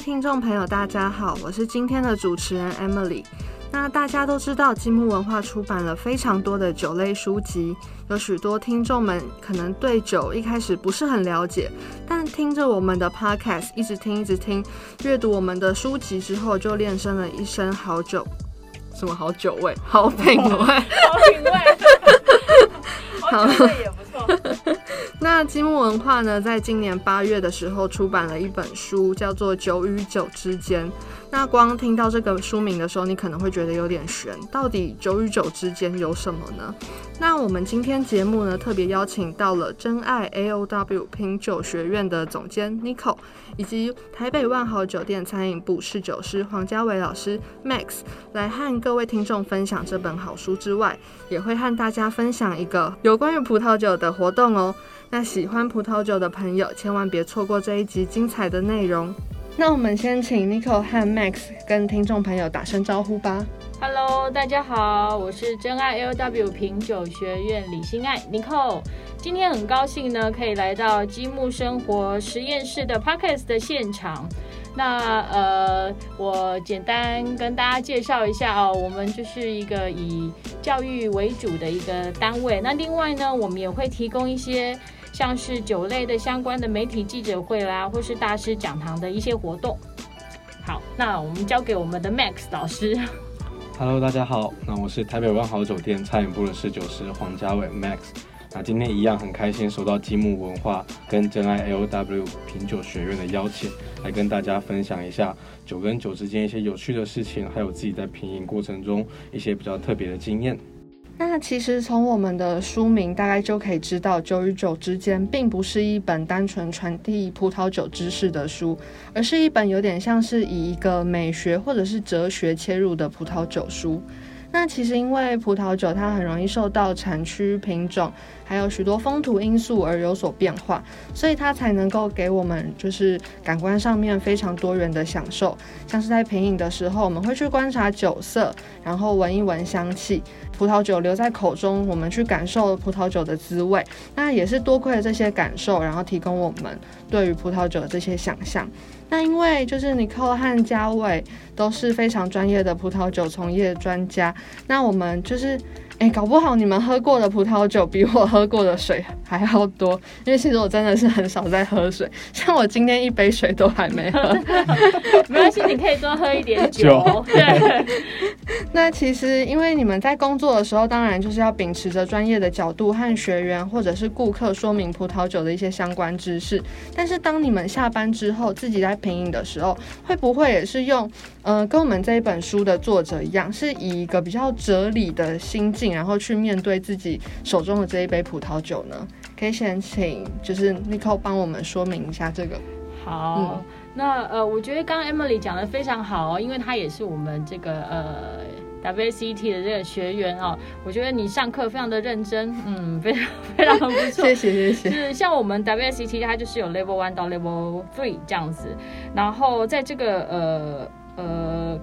位听众朋友，大家好，我是今天的主持人 Emily。那大家都知道，积木文化出版了非常多的酒类书籍，有许多听众们可能对酒一开始不是很了解，但听着我们的 Podcast，一直听一直听，阅读我们的书籍之后，就练生了一身好酒，什么好酒味，好品味，好品味，好品味。那积木文化呢，在今年八月的时候出版了一本书，叫做《酒与酒之间》。那光听到这个书名的时候，你可能会觉得有点悬，到底酒与酒之间有什么呢？那我们今天节目呢，特别邀请到了真爱 A O W 品酒学院的总监 Nico，以及台北万豪酒店餐饮部侍酒师黄家伟老师 Max，来和各位听众分享这本好书之外，也会和大家分享一个有关于葡萄酒的活动哦。那喜欢葡萄酒的朋友，千万别错过这一集精彩的内容。那我们先请 Nico 和 Max 跟听众朋友打声招呼吧。Hello，大家好，我是真爱 L W 品酒学院李心爱 Nico。今天很高兴呢，可以来到积木生活实验室的 Podcast 的现场。那呃，我简单跟大家介绍一下哦，我们就是一个以教育为主的一个单位。那另外呢，我们也会提供一些。像是酒类的相关的媒体记者会啦，或是大师讲堂的一些活动。好，那我们交给我们的 Max 老师。Hello，大家好，那我是台北万豪酒店餐饮部的侍酒师黄家伟 Max。那今天一样很开心，收到积木文化跟真爱 LW 品酒学院的邀请，来跟大家分享一下酒跟酒之间一些有趣的事情，还有自己在品饮过程中一些比较特别的经验。那其实从我们的书名大概就可以知道，酒与酒之间并不是一本单纯传递葡萄酒知识的书，而是一本有点像是以一个美学或者是哲学切入的葡萄酒书。那其实因为葡萄酒它很容易受到产区、品种，还有许多风土因素而有所变化，所以它才能够给我们就是感官上面非常多元的享受。像是在品饮的时候，我们会去观察酒色，然后闻一闻香气，葡萄酒留在口中，我们去感受葡萄酒的滋味。那也是多亏了这些感受，然后提供我们对于葡萄酒的这些想象。那因为就是尼克和嘉伟都是非常专业的葡萄酒从业专家，那我们就是。哎，搞不好你们喝过的葡萄酒比我喝过的水还要多，因为其实我真的是很少在喝水，像我今天一杯水都还没喝。没关系，你可以多喝一点酒。对。那其实因为你们在工作的时候，当然就是要秉持着专业的角度和学员或者是顾客说明葡萄酒的一些相关知识。但是当你们下班之后自己在品饮的时候，会不会也是用呃跟我们这一本书的作者一样，是以一个比较哲理的心境？然后去面对自己手中的这一杯葡萄酒呢？可以先请就是 Nicole 帮我们说明一下这个。好，那呃，我觉得刚刚 Emily 讲的非常好哦，因为她也是我们这个呃 WCT 的这个学员哦。我觉得你上课非常的认真，嗯，非常非常不错。谢谢谢谢。是像我们 WCT 它就是有 Level One 到 Level Three 这样子，然后在这个呃呃。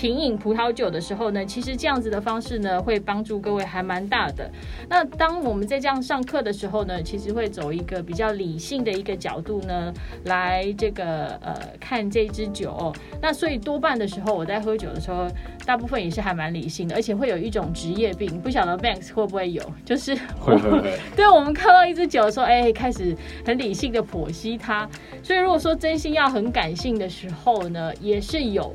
品饮葡萄酒的时候呢，其实这样子的方式呢，会帮助各位还蛮大的。那当我们在这样上课的时候呢，其实会走一个比较理性的一个角度呢，来这个呃看这支酒。那所以多半的时候，我在喝酒的时候，大部分也是还蛮理性的，而且会有一种职业病，不晓得 Banks 会不会有，就是会会会。对我们看到一支酒的时候，哎，开始很理性的剖析它。所以如果说真心要很感性的时候呢，也是有。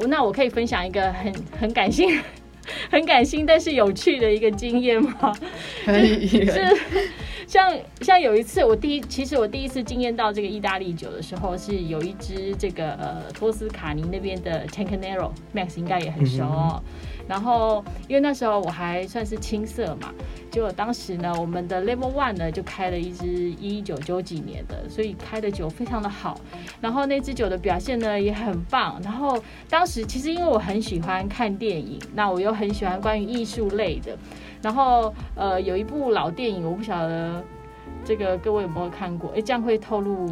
我那我可以分享一个很很感性、很感性但是有趣的一个经验吗？可以。是 像像有一次我第一，其实我第一次经验到这个意大利酒的时候，是有一支这个呃托斯卡尼那边的 Tancanero，Max 应该也很熟哦。然后，因为那时候我还算是青涩嘛，结果当时呢，我们的 Level One 呢就开了一支一九九几年的，所以开的酒非常的好。然后那支酒的表现呢也很棒。然后当时其实因为我很喜欢看电影，那我又很喜欢关于艺术类的。然后呃有一部老电影，我不晓得这个各位有没有看过？哎，这样会透露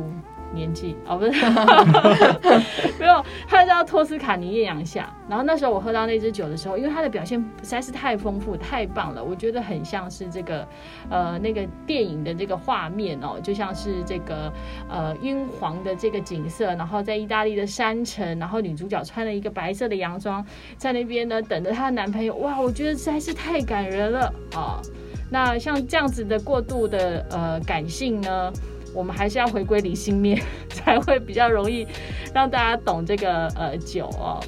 年纪哦，不是，没有，它叫托斯卡尼艳阳下。然后那时候我喝到那支酒的时候，因为它的表现实在是太丰富、太棒了，我觉得很像是这个呃那个电影的这个画面哦，就像是这个呃晕黄的这个景色，然后在意大利的山城，然后女主角穿了一个白色的洋装，在那边呢等着她的男朋友。哇，我觉得实在是太感人了啊！那像这样子的过度的呃感性呢？我们还是要回归理性面，才会比较容易让大家懂这个呃酒哦。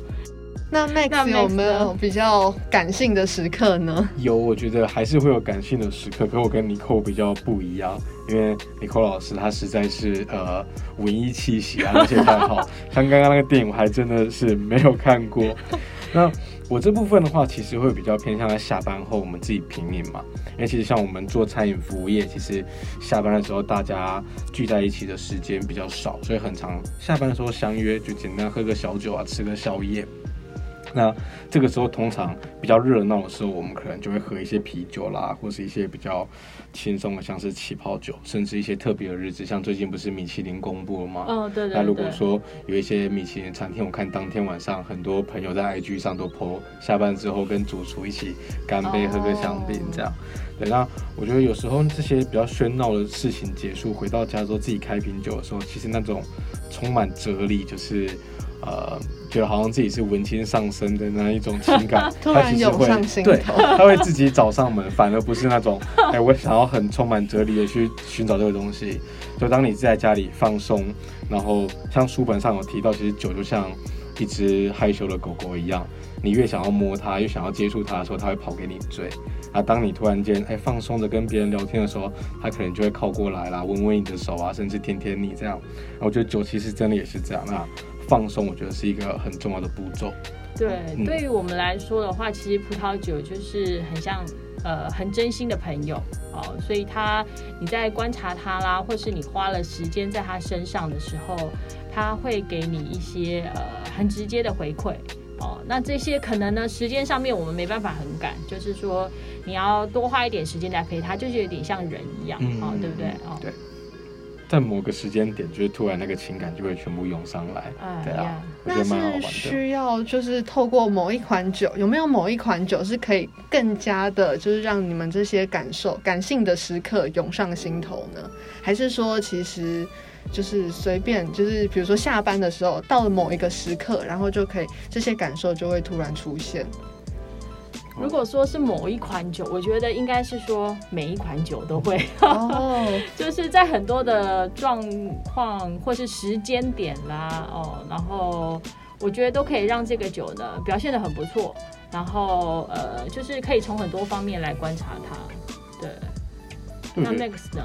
那 Max 有没有比较感性的时刻呢？有，我觉得还是会有感性的时刻。可我跟 Nicole 比较不一样，因为 Nicole 老师他实在是呃文艺气息啊那些太好，像刚刚那个电影我还真的是没有看过。那我这部分的话，其实会比较偏向在下班后我们自己品饮嘛，因为其实像我们做餐饮服务业，其实下班的时候大家聚在一起的时间比较少，所以很长下班的时候相约就简单喝个小酒啊，吃个宵夜。那这个时候通常比较热闹的时候，我们可能就会喝一些啤酒啦，或是一些比较轻松的，像是起泡酒，甚至一些特别的日子，像最近不是米其林公布了吗？嗯，对对。那如果说有一些米其林餐厅，我看当天晚上很多朋友在 IG 上都 po 下班之后跟主厨一起干杯，喝个香槟这样。对，那我觉得有时候这些比较喧闹的事情结束，回到家之后自己开瓶酒的时候，其实那种充满哲理，就是呃。觉得好像自己是文青上身的那一种情感，他其实会对，他会自己找上门，反而不是那种哎，我想要很充满哲理的去寻找这个东西。就当你在家里放松，然后像书本上有提到，其实酒就像一只害羞的狗狗一样，你越想要摸它，越想要接触它的时候，它会跑给你追。啊，当你突然间哎放松的跟别人聊天的时候，它可能就会靠过来啦，闻闻你的手啊，甚至舔舔你这样。我觉得酒其实真的也是这样啊。放松，我觉得是一个很重要的步骤。对，对于我们来说的话，其实葡萄酒就是很像呃很真心的朋友哦，所以他你在观察他啦，或是你花了时间在他身上的时候，他会给你一些呃很直接的回馈哦。那这些可能呢，时间上面我们没办法很赶，就是说你要多花一点时间来陪他，就是有点像人一样哦，对不对？哦，对。在某个时间点，就是突然那个情感就会全部涌上来，对啊，我觉得蛮好玩的。需要就是透过某一款酒，有没有某一款酒是可以更加的，就是让你们这些感受、感性的时刻涌上心头呢？还是说，其实就是随便，就是比如说下班的时候，到了某一个时刻，然后就可以这些感受就会突然出现？如果说是某一款酒，我觉得应该是说每一款酒都会，哦，就是在很多的状况或是时间点啦，哦，然后我觉得都可以让这个酒呢表现的很不错，然后呃，就是可以从很多方面来观察它，对。那 Max 呢？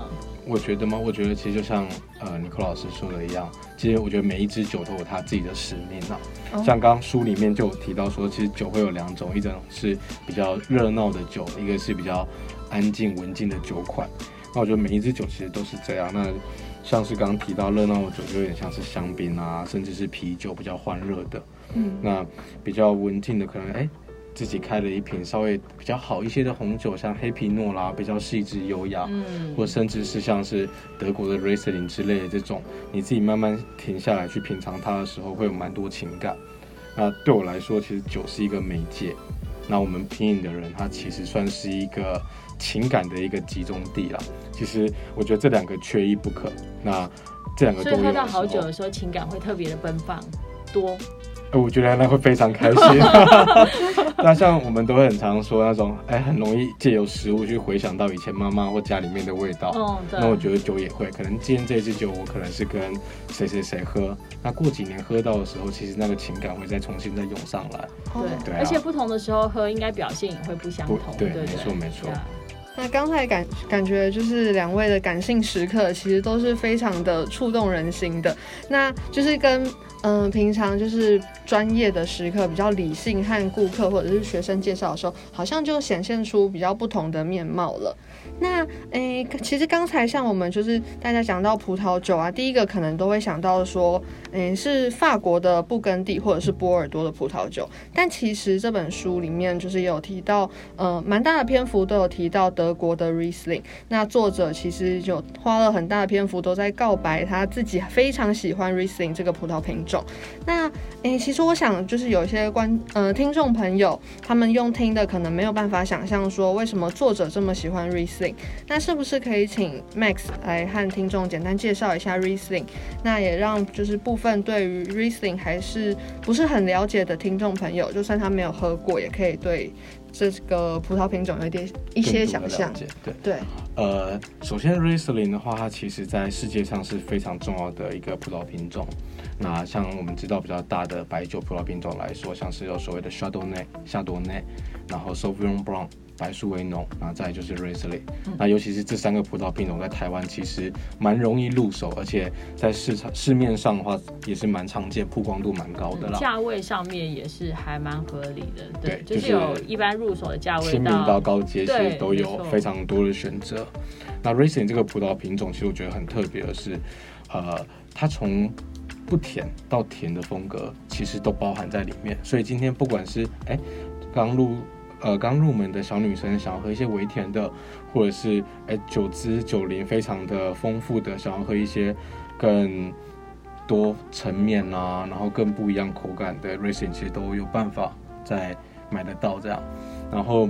我觉得吗？我觉得其实就像呃尼克老师说的一样，其实我觉得每一支酒都有它自己的使命啊。像刚刚书里面就有提到说，其实酒会有两种，一种是比较热闹的酒，一个是比较安静文静的酒款。那我觉得每一支酒其实都是这样。那像是刚刚提到热闹的酒，就有点像是香槟啊，甚至是啤酒比较欢热的。嗯。那比较文静的可能哎。自己开了一瓶稍微比较好一些的红酒，像黑皮诺啦，比较细致优雅，嗯，或甚至是像是德国的 Riesling 之类的这种，你自己慢慢停下来去品尝它的时候，会有蛮多情感。那对我来说，其实酒是一个媒介。那我们品饮的人，他其实算是一个情感的一个集中地了。其实我觉得这两个缺一不可。那这两个都有。所以喝到好酒的时候，情感会特别的奔放多。我觉得那会非常开心。那像我们都会很常说那种，哎，很容易借由食物去回想到以前妈妈或家里面的味道。哦，那我觉得酒也会，可能今天这支酒我可能是跟谁谁谁喝，那过几年喝到的时候，其实那个情感会再重新再涌上来。对，而且不同的时候喝，应该表现也会不相同。对，没错没错。那刚才感感觉就是两位的感性时刻，其实都是非常的触动人心的。那就是跟嗯，平常就是专业的时刻，比较理性和顾客或者是学生介绍的时候，好像就显现出比较不同的面貌了。那诶，其实刚才像我们就是大家讲到葡萄酒啊，第一个可能都会想到说，诶，是法国的布根地或者是波尔多的葡萄酒。但其实这本书里面就是有提到，呃，蛮大的篇幅都有提到德国的 Riesling。那作者其实就花了很大的篇幅都在告白他自己非常喜欢 Riesling 这个葡萄品种。那诶，其实我想就是有一些观呃听众朋友，他们用听的可能没有办法想象说为什么作者这么喜欢 Riesling。那是不是可以请 Max 来和听众简单介绍一下 Riesling？那也让就是部分对于 Riesling 还是不是很了解的听众朋友，就算他没有喝过，也可以对这个葡萄品种有点一些想象。对对。呃，首先 Riesling 的话，它其实在世界上是非常重要的一个葡萄品种。那像我们知道比较大的白酒葡萄品种来说，像是有所谓的 Chardonnay、夏多内，然后 Sauvignon Blanc。白树为浓，然后再就是 Riesling，那尤其是这三个葡萄品种在台湾其实蛮容易入手，而且在市场市面上的话也是蛮常见，曝光度蛮高的啦。价位上面也是还蛮合理的，对，就是有一般入手的价位，亲民到高阶其实都有非常多的选择。那 Riesling 这个葡萄品种，其实我觉得很特别的是，呃，它从不甜到甜的风格其实都包含在里面，所以今天不管是哎刚入。呃，刚入门的小女生想要喝一些微甜的，或者是哎酒汁酒龄非常的丰富的，想要喝一些更多层面啊，然后更不一样口感的 Racing，其实都有办法在买得到这样，然后。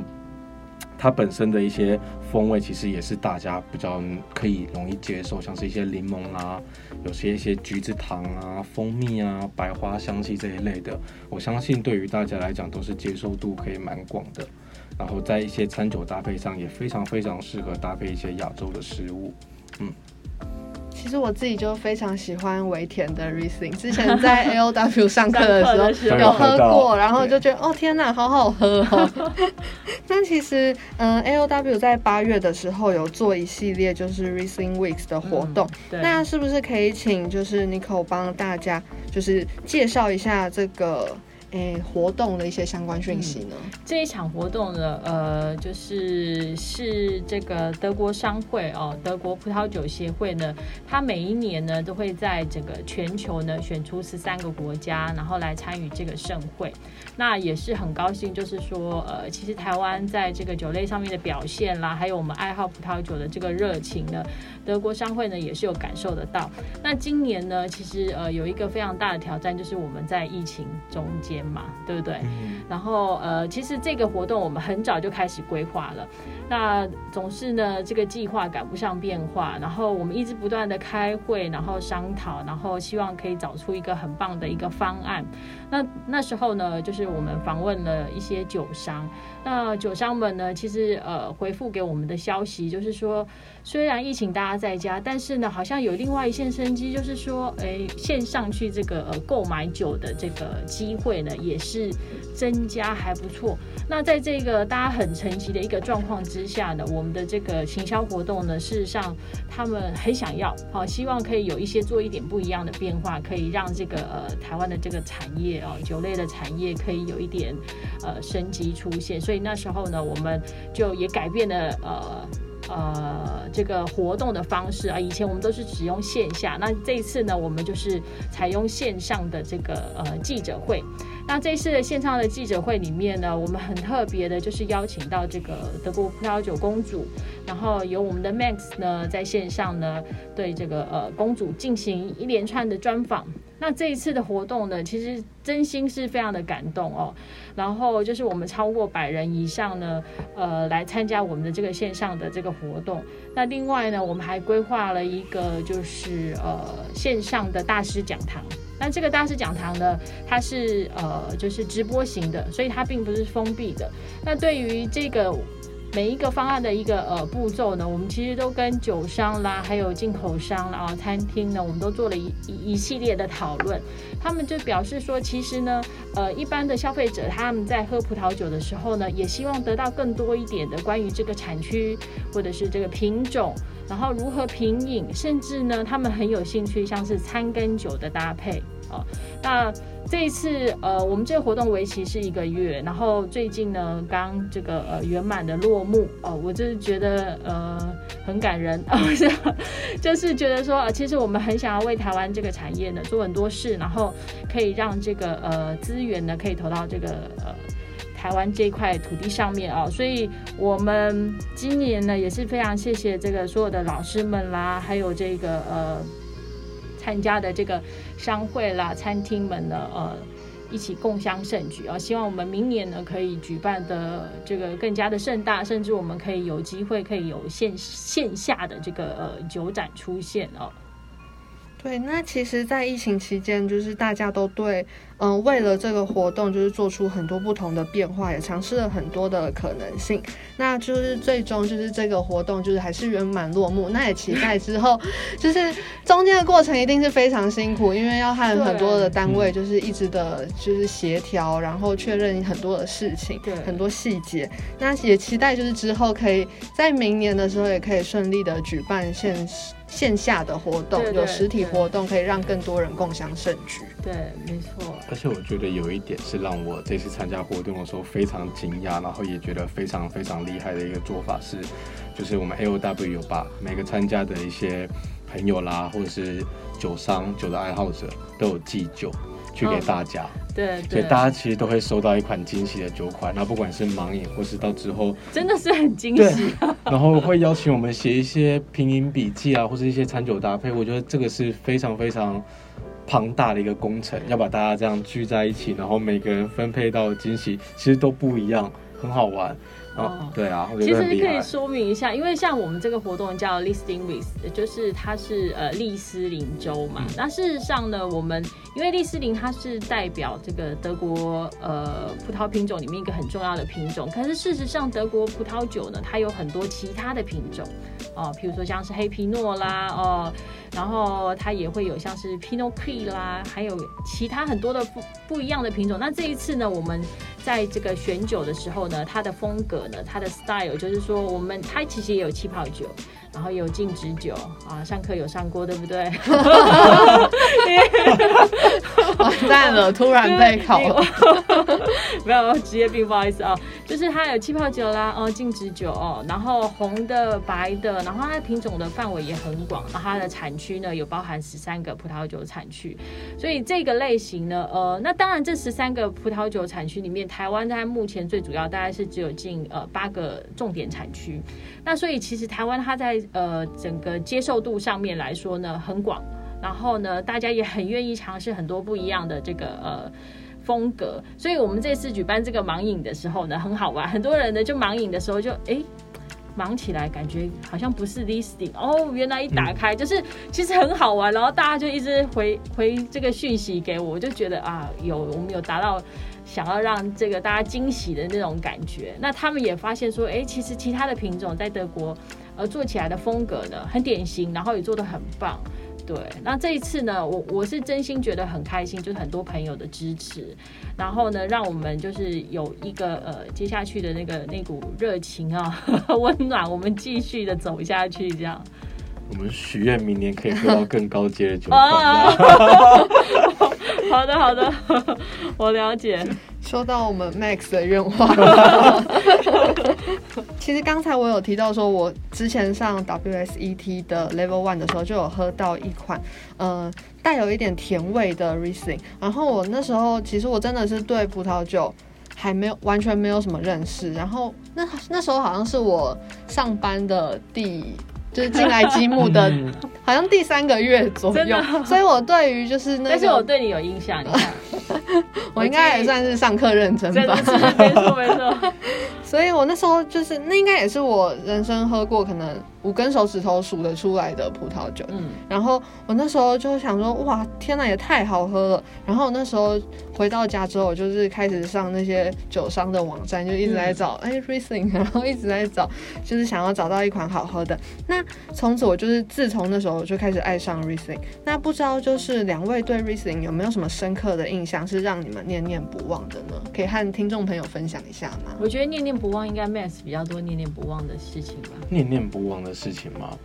它本身的一些风味其实也是大家比较可以容易接受，像是一些柠檬啦，有些一些橘子糖啊、蜂蜜啊、白花香气这一类的，我相信对于大家来讲都是接受度可以蛮广的。然后在一些餐酒搭配上也非常非常适合搭配一些亚洲的食物，嗯。其实我自己就非常喜欢维田的 Riesling，之前在 L W 上课的时候有喝过，然后就觉得哦天哪，好好喝哦。那其实嗯，L W 在八月的时候有做一系列就是 Riesling Weeks 的活动，那是不是可以请就是 Nico 帮大家就是介绍一下这个？诶，活动的一些相关讯息呢？这一场活动呢，呃，就是是这个德国商会哦，德国葡萄酒协会呢，它每一年呢都会在整个全球呢选出十三个国家，然后来参与这个盛会。那也是很高兴，就是说，呃，其实台湾在这个酒类上面的表现啦，还有我们爱好葡萄酒的这个热情呢，德国商会呢也是有感受得到。那今年呢，其实呃有一个非常大的挑战，就是我们在疫情中间。嘛，对不对？然后呃，其实这个活动我们很早就开始规划了，那总是呢这个计划赶不上变化，然后我们一直不断的开会，然后商讨，然后希望可以找出一个很棒的一个方案。那那时候呢，就是我们访问了一些酒商，那酒商们呢，其实呃回复给我们的消息就是说。虽然疫情大家在家，但是呢，好像有另外一线生机，就是说，哎，线上去这个呃购买酒的这个机会呢，也是增加还不错。那在这个大家很沉寂的一个状况之之下呢，我们的这个行销活动呢，事实上他们很想要，好，希望可以有一些做一点不一样的变化，可以让这个呃台湾的这个产业哦，酒类的产业可以有一点呃升级出现。所以那时候呢，我们就也改变了呃。呃，这个活动的方式啊，以前我们都是只用线下，那这次呢，我们就是采用线上的这个呃记者会。那这次的线上的记者会里面呢，我们很特别的就是邀请到这个德国葡萄酒公主，然后由我们的 Max 呢在线上呢对这个呃公主进行一连串的专访。那这一次的活动呢，其实真心是非常的感动哦。然后就是我们超过百人以上呢，呃，来参加我们的这个线上的这个活动。那另外呢，我们还规划了一个就是呃线上的大师讲堂。那这个大师讲堂呢，它是呃就是直播型的，所以它并不是封闭的。那对于这个。每一个方案的一个呃步骤呢，我们其实都跟酒商啦，还有进口商啊、餐厅呢，我们都做了一一一系列的讨论。他们就表示说，其实呢，呃，一般的消费者他们在喝葡萄酒的时候呢，也希望得到更多一点的关于这个产区或者是这个品种，然后如何品饮，甚至呢，他们很有兴趣像是餐跟酒的搭配。啊。那这一次呃，我们这个活动为期是一个月，然后最近呢刚这个呃圆满的落幕哦，我就是觉得呃很感人啊，就是觉得说啊其实我们很想要为台湾这个产业呢做很多事，然后可以让这个呃资源呢可以投到这个呃。台湾这块土地上面啊，所以我们今年呢也是非常谢谢这个所有的老师们啦，还有这个呃参加的这个商会啦、餐厅们呢，呃一起共襄盛举啊！希望我们明年呢可以举办的这个更加的盛大，甚至我们可以有机会可以有线线下的这个呃酒展出现哦。对，那其实，在疫情期间，就是大家都对，嗯，为了这个活动，就是做出很多不同的变化，也尝试了很多的可能性。那就是最终，就是这个活动，就是还是圆满落幕。那也期待之后，就是中间的过程一定是非常辛苦，因为要和很多的单位，就是一直的，就是协调，然后确认很多的事情，对，很多细节。那也期待就是之后可以在明年的时候，也可以顺利的举办现实。线下的活动有实体活动，可以让更多人共享盛举。对，没错。而且我觉得有一点是让我这次参加活动的时候非常惊讶，然后也觉得非常非常厉害的一个做法是，就是我们 A O W 有把每个参加的一些朋友啦，或者是酒商、酒的爱好者都有寄酒。去给大家，对，所以大家其实都会收到一款惊喜的酒款。那不管是盲饮，或是到之后，真的是很惊喜。然后会邀请我们写一些拼音笔记啊，或是一些餐酒搭配。我觉得这个是非常非常庞大的一个工程，要把大家这样聚在一起，然后每个人分配到惊喜，其实都不一样，很好玩。哦，对啊，其实可以说明一下，因为像我们这个活动叫 Listing with，就是它是呃利斯林州嘛。那事实上呢，我们因为利斯林它是代表这个德国呃葡萄品种里面一个很重要的品种，可是事实上德国葡萄酒呢，它有很多其他的品种哦，譬如说像是黑皮诺啦哦，然后它也会有像是 Pinot c r i 啦，还有其他很多的不不一样的品种。那这一次呢，我们在这个选酒的时候呢，它的风格呢，它的 style 就是说，我们它其实也有气泡酒。然后有静止酒啊，上课有上过，对不对？完蛋了，突然被考 了。没有职业病，不好意思啊。就是它有气泡酒啦，哦，静止酒哦，然后红的、白的，然后它的品种的范围也很广。然后它的产区呢，有包含十三个葡萄酒产区。所以这个类型呢，呃，那当然这十三个葡萄酒产区里面，台湾它目前最主要大概是只有近呃八个重点产区。那所以其实台湾它在呃整个接受度上面来说呢很广，然后呢大家也很愿意尝试很多不一样的这个呃风格，所以我们这次举办这个盲饮的时候呢很好玩，很多人呢就盲饮的时候就哎忙起来，感觉好像不是 listing 哦，原来一打开就是其实很好玩，然后大家就一直回回这个讯息给我，我就觉得啊有我们有达到。想要让这个大家惊喜的那种感觉，那他们也发现说，哎，其实其他的品种在德国，呃，做起来的风格呢很典型，然后也做得很棒，对。那这一次呢，我我是真心觉得很开心，就是很多朋友的支持，然后呢，让我们就是有一个呃接下去的那个那股热情啊，温暖，我们继续的走下去，这样。我们许愿明年可以喝到更高阶的酒。好的，好的，我了解。说到我们 Max 的愿望，其实刚才我有提到说，我之前上 WSET 的 Level One 的时候，就有喝到一款，呃，带有一点甜味的 Riesling。然后我那时候其实我真的是对葡萄酒还没有完全没有什么认识。然后那那时候好像是我上班的第。就是进来积木的，好像第三个月左右，所以我对于就是那，但是我对你有印象，你看，我应该也算是上课认真吧，没错没错，所以我那时候就是那应该也是我人生喝过可能。五根手指头数得出来的葡萄酒，嗯，然后我那时候就想说，哇，天呐，也太好喝了。然后那时候回到家之后，我就是开始上那些酒商的网站，就一直在找，哎，Riesling，然后一直在找，就是想要找到一款好喝的。那从此我就是自从那时候就开始爱上 Riesling。那不知道就是两位对 Riesling 有没有什么深刻的印象，是让你们念念不忘的呢？可以和听众朋友分享一下吗？我觉得念念不忘应该 Max 比较多念念不忘的事情吧。念念不忘的。事情吗？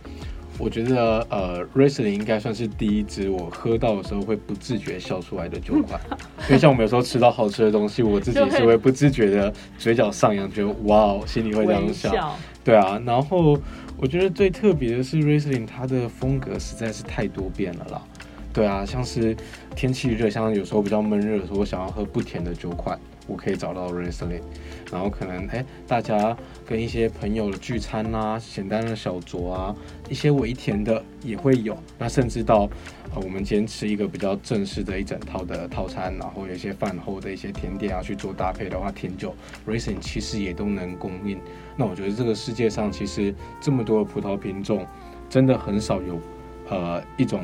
我觉得呃，Riesling 应该算是第一支我喝到的时候会不自觉笑出来的酒款，因为像我们有时候吃到好吃的东西，我自己是会不自觉的嘴角上扬，觉得哇哦，心里会这样笑。对啊，然后我觉得最特别的是 Riesling，它的风格实在是太多变了啦。对啊，像是天气热，像有时候比较闷热的时候，我想要喝不甜的酒款。我可以找到 Riesling，然后可能哎，大家跟一些朋友的聚餐啊，简单的小酌啊，一些微甜的也会有。那甚至到呃，我们今天吃一个比较正式的一整套的套餐，然后有一些饭后的一些甜点啊去做搭配的话，甜酒 Riesling 其实也都能供应。那我觉得这个世界上其实这么多的葡萄品种，真的很少有呃一种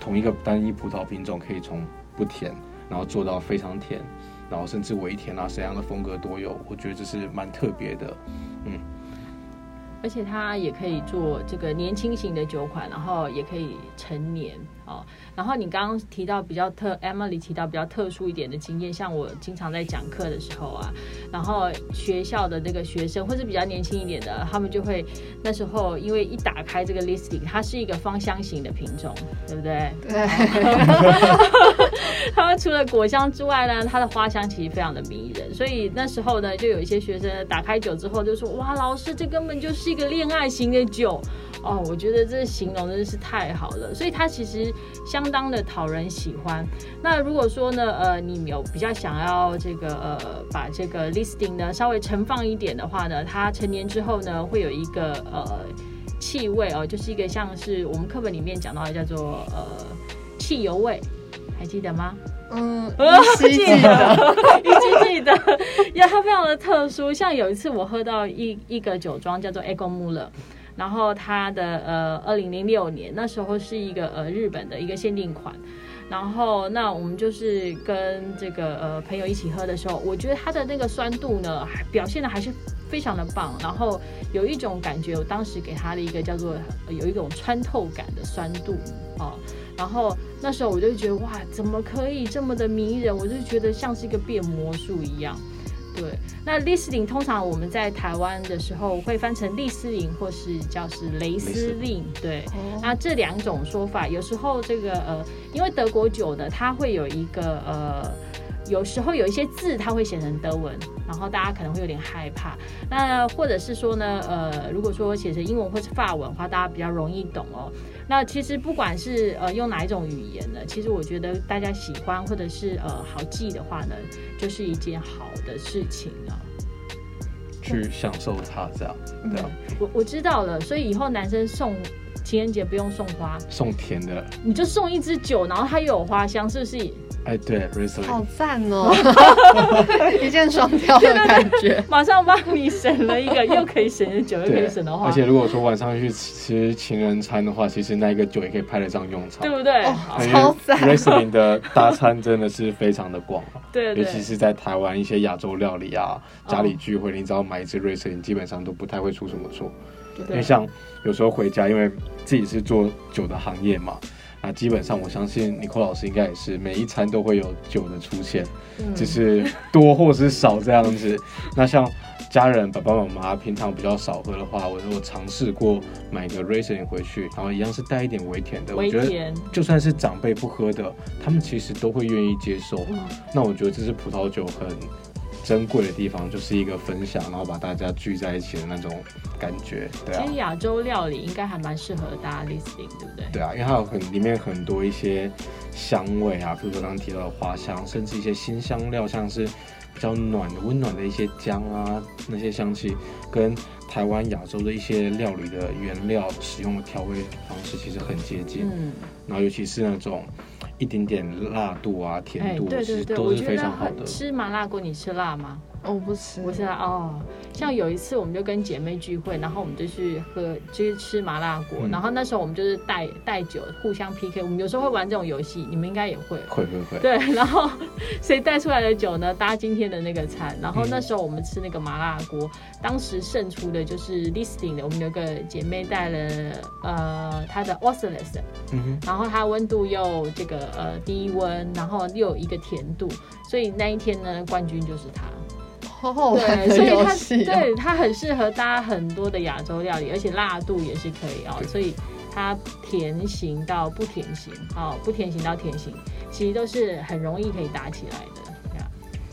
同一个单一葡萄品种可以从不甜，然后做到非常甜。然后甚至微甜啊，什么样的风格都有，我觉得这是蛮特别的，嗯。而且它也可以做这个年轻型的酒款，然后也可以成年哦。然后你刚刚提到比较特，Emily 提到比较特殊一点的经验，像我经常在讲课的时候啊，然后学校的那个学生或是比较年轻一点的，他们就会那时候因为一打开这个 listing，它是一个芳香型的品种，对不对？对。他们除了果香之外呢，它的花香其实非常的迷人，所以那时候呢，就有一些学生打开酒之后就说：“哇，老师，这根本就是一个恋爱型的酒哦！”我觉得这形容真的是太好了，所以它其实相当的讨人喜欢。那如果说呢，呃，你有比较想要这个呃，把这个 listing 呢稍微盛放一点的话呢，它成年之后呢，会有一个呃气味哦，就是一个像是我们课本里面讲到的叫做呃汽油味。还记得吗？嗯，依稀 记得，依稀记得，因为 它非常的特殊。像有一次我喝到一一个酒庄叫做 e g o m u l e r 然后它的呃二零零六年那时候是一个呃日本的一个限定款，然后那我们就是跟这个呃朋友一起喝的时候，我觉得它的那个酸度呢，表现的还是非常的棒，然后有一种感觉，我当时给它的一个叫做有一种穿透感的酸度啊。然后那时候我就觉得哇，怎么可以这么的迷人？我就觉得像是一个变魔术一样。对，那丽斯林通常我们在台湾的时候会翻成丽斯林，或是叫是雷司令。对，那这两种说法，有时候这个呃，因为德国酒呢，它会有一个呃。有时候有一些字它会写成德文，然后大家可能会有点害怕。那或者是说呢，呃，如果说写成英文或是法文的话，大家比较容易懂哦。那其实不管是呃用哪一种语言呢，其实我觉得大家喜欢或者是呃好记的话呢，就是一件好的事情啊。去享受它这样，对啊。我我知道了，所以以后男生送情人节不用送花，送甜的，你就送一支酒，然后它又有花香，是不是？哎，对，Riesling，好赞哦，一箭双雕的感觉，马上帮你省了一个，又可以省酒，又可以省的话。而且如果说晚上去吃情人餐的话，其实那一个酒也可以派得上用场，对不对？超赞，Riesling 的大餐真的是非常的广，对，尤其是在台湾一些亚洲料理啊，家里聚会，你只要买一支 Riesling，基本上都不太会出什么错。因为像有时候回家，因为自己是做酒的行业嘛。那基本上，我相信尼克老师应该也是每一餐都会有酒的出现，只是多或是少这样子。那像家人爸爸妈妈平常比较少喝的话，我我尝试过买个 Riesling 回去，然后一样是带一点微甜的。我觉得就算是长辈不喝的，他们其实都会愿意接受。那我觉得这是葡萄酒很。珍贵的地方就是一个分享，然后把大家聚在一起的那种感觉，对啊。其实亚洲料理应该还蛮适合大家 listening，对不对？对啊，因为它有很里面很多一些香味啊，比如说刚刚提到的花香，甚至一些新香料，像是比较暖的、温暖的一些姜啊，那些香气跟台湾亚洲的一些料理的原料使用的调味方式其实很接近。嗯。然后尤其是那种。一点点辣度啊，甜度其实都是非常好的。吃麻辣锅，你吃辣吗？我不吃，我现在哦。像有一次，我们就跟姐妹聚会，然后我们就去喝，就是吃麻辣锅。然后那时候我们就是带带酒，互相 PK。我们有时候会玩这种游戏，你们应该也会。会会会。对，然后谁带出来的酒呢？搭今天的那个餐。然后那时候我们吃那个麻辣锅，当时胜出的就是 Listing 的。我们有个姐妹带了呃她的 o s l e s 嗯哼。然后它温度又这个呃低温，然后又有一个甜度，所以那一天呢，冠军就是对，所以它对它很适合搭很多的亚洲料理，而且辣度也是可以哦。所以它甜型到不甜型，哦，不甜型到甜型，其实都是很容易可以打起来的。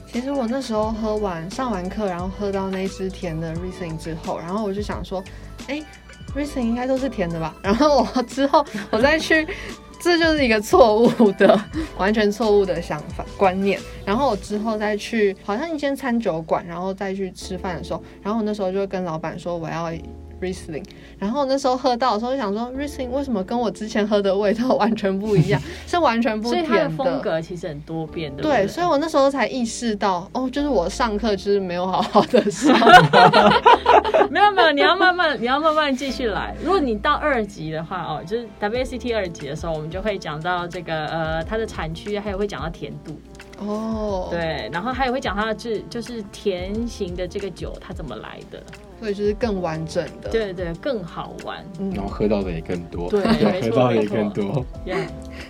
其实我那时候喝完上完课，然后喝到那支甜的 Rising 之后，然后我就想说，哎，Rising 应该都是甜的吧？然后我之后我再去，这就是一个错误的，完全错误的想法观念。然后我之后再去，好像一间餐酒馆，然后再去吃饭的时候，然后我那时候就跟老板说我要。Riesling，然后那时候喝到的时候就想说，Riesling 为什么跟我之前喝的味道完全不一样？是完全不甜的。所以它的风格其实很多变的。对，所以我那时候才意识到，哦，就是我上课就是没有好好的上。没有没有，你要慢慢，你要慢慢继续来。如果你到二级的话，哦，就是 WCT 二级的时候，我们就会讲到这个呃它的产区，还有会讲到甜度。哦。对，然后还有会讲它的制，就是甜型的这个酒它怎么来的。所以就是更完整的，对对，更好玩，然后喝到的也更多，对，喝到的也更多。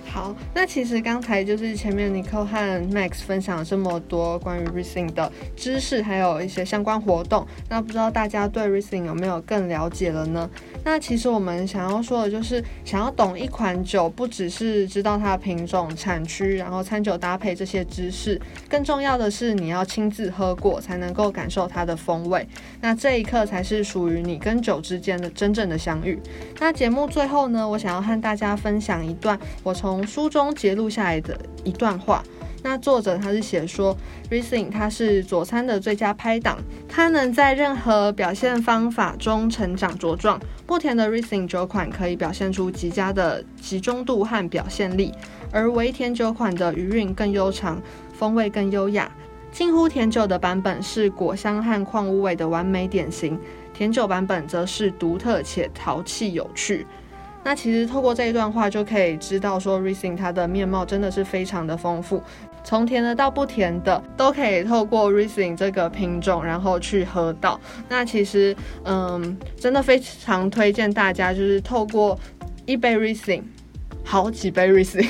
好，那其实刚才就是前面 Nicole 和 Max 分享了这么多关于 Racing 的知识，还有一些相关活动。那不知道大家对 Racing 有没有更了解了呢？那其实我们想要说的就是，想要懂一款酒，不只是知道它的品种、产区，然后餐酒搭配这些知识，更重要的是你要亲自喝过，才能够感受它的风味。那这一刻才是属于你跟酒之间的真正的相遇。那节目最后呢，我想要和大家分享一段我从从书中截录下来的一段话。那作者他是写说，Rising 它是佐餐的最佳拍档，它能在任何表现方法中成长茁壮。不甜的 Riesling 酒款可以表现出极佳的集中度和表现力，而微甜酒款的余韵更悠长，风味更优雅。近乎甜酒的版本是果香和矿物味的完美典型，甜酒版本则是独特且淘气有趣。那其实透过这一段话就可以知道，说 Riesling 它的面貌真的是非常的丰富，从甜的到不甜的都可以透过 Riesling 这个品种然后去喝到。那其实，嗯，真的非常推荐大家，就是透过一杯 Riesling，好几杯 Riesling，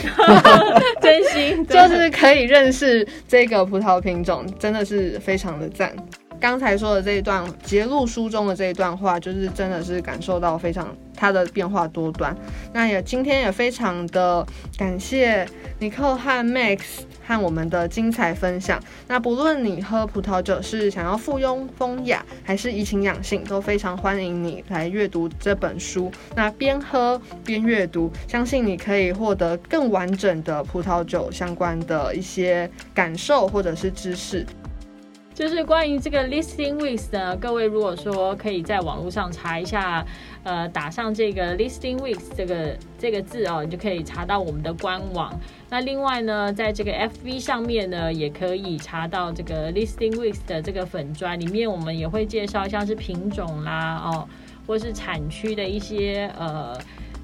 真心就是可以认识这个葡萄品种，真的是非常的赞。刚才说的这一段揭露书中的这一段话，就是真的是感受到非常它的变化多端。那也今天也非常的感谢尼克和 Max 和我们的精彩分享。那不论你喝葡萄酒是想要附庸风雅，还是怡情养性，都非常欢迎你来阅读这本书。那边喝边阅读，相信你可以获得更完整的葡萄酒相关的一些感受或者是知识。就是关于这个 listing weeks 呢，各位如果说可以在网络上查一下，呃，打上这个 listing weeks 这个这个字哦，你就可以查到我们的官网。那另外呢，在这个 FV 上面呢，也可以查到这个 listing weeks 的这个粉砖里面，我们也会介绍像是品种啦，哦，或是产区的一些呃。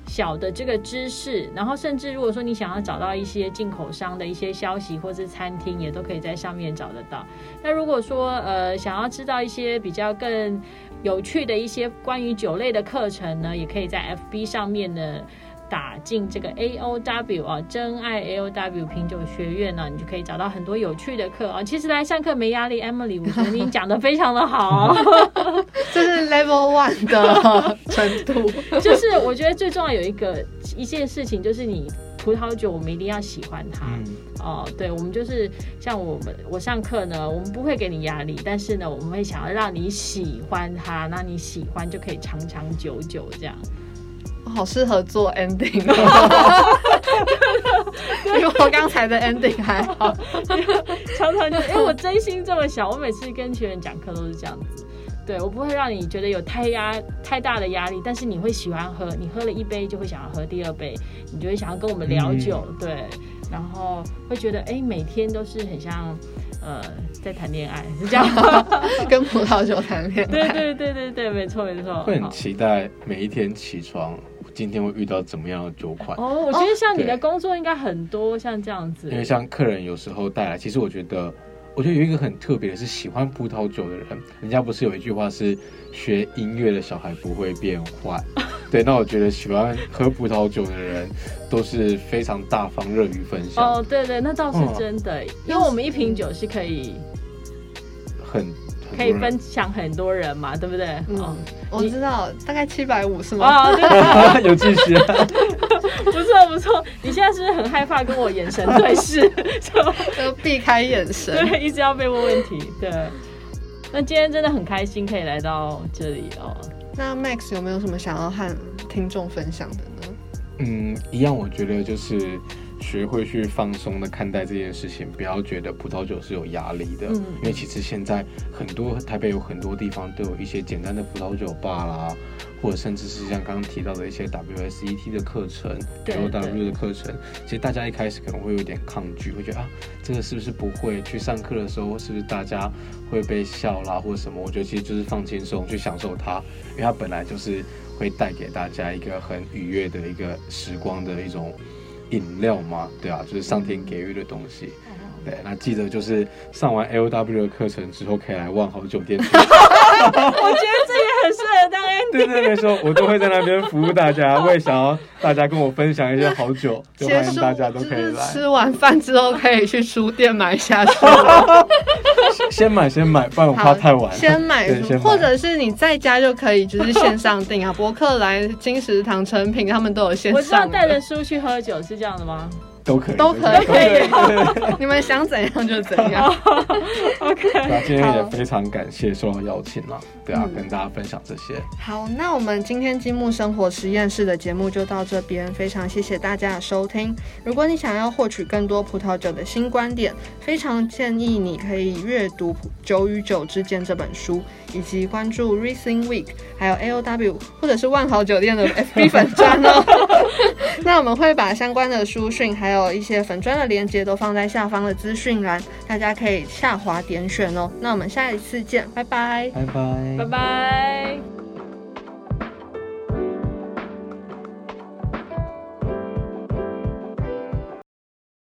小的这个知识，然后甚至如果说你想要找到一些进口商的一些消息，或是餐厅，也都可以在上面找得到。那如果说呃想要知道一些比较更有趣的一些关于酒类的课程呢，也可以在 FB 上面呢。打进这个 A O W 啊，真爱 A O W 品酒学院呢，你就可以找到很多有趣的课啊。其实来上课没压力，Emily，我觉得你讲的非常的好，这是 Level One 的 程度。就是我觉得最重要有一个一件事情，就是你葡萄酒，我们一定要喜欢它哦。对，我们就是像我们我上课呢，我们不会给你压力，但是呢，我们会想要让你喜欢它，那你喜欢就可以长长久久这样。好适合做 ending，因为我刚才的 ending 还好，常常就因为我真心这么想，我每次跟学员讲课都是这样子，对我不会让你觉得有太压太大的压力，但是你会喜欢喝，你喝了一杯就会想要喝第二杯，你就会想要跟我们聊酒，对，然后会觉得哎，每天都是很像呃在谈恋爱，是这样，跟葡萄酒谈恋爱，对对对对对，没错没错，会很期待每一天起床。今天会遇到怎么样的酒款？哦，我觉得像你的工作应该很多像这样子。因为像客人有时候带来，其实我觉得，我觉得有一个很特别的是，喜欢葡萄酒的人，人家不是有一句话是学音乐的小孩不会变坏。对，那我觉得喜欢喝葡萄酒的人都是非常大方、乐于分享。哦，对对，那倒是真的，因为我们一瓶酒是可以很。可以分享很多人嘛，对不对？嗯，我知道，大概七百五是吗？有继续，不错不错。你现在是不是很害怕跟我眼神对视？就避开眼神，对，一直要被问问题。对，那今天真的很开心可以来到这里哦。那 Max 有没有什么想要和听众分享的呢？嗯，一样，我觉得就是学会去放松的看待这件事情，不要觉得葡萄酒是有压力的。嗯，因为其实现在很多台北有很多地方都有一些简单的葡萄酒吧啦，或者甚至是像刚刚提到的一些 WSET 的课程、LW 的课程。其实大家一开始可能会有点抗拒，会觉得啊，这个是不是不会？去上课的时候是不是大家会被笑啦，或者什么？我觉得其实就是放轻松，去享受它，因为它本来就是。会带给大家一个很愉悦的一个时光的一种饮料吗？对啊，就是上天给予的东西。对，那记得就是上完 L W 的课程之后，可以来万豪酒店。我觉得这也当。对对对，说我都会在那边服务大家，我也想要大家跟我分享一些好酒，就欢迎大家都可以来。吃完饭之后可以去书店买下书。先买先买，不然我怕太晚。先买，或者是你在家就可以，就是线上订啊。博客来、金石堂、成品他们都有线上。我知道带着书去喝酒是这样的吗？都可以，都可以，可以，你们想怎样就怎样。OK，那今天也非常感谢受到邀请了，对啊，跟大家分享这些。好，那我们今天积木生活实验室的节目就到这边，非常谢谢大家的收听。如果你想要获取更多葡萄酒的新观点，非常建议你可以阅读《酒与酒之间》这本书，以及关注 Racing Week，还有 A O W 或者是万豪酒店的 FB 粉专哦。那我们会把相关的书讯还有。有一些粉砖的链接都放在下方的资讯栏，大家可以下滑点选哦。那我们下一次见，拜拜，拜拜，拜拜。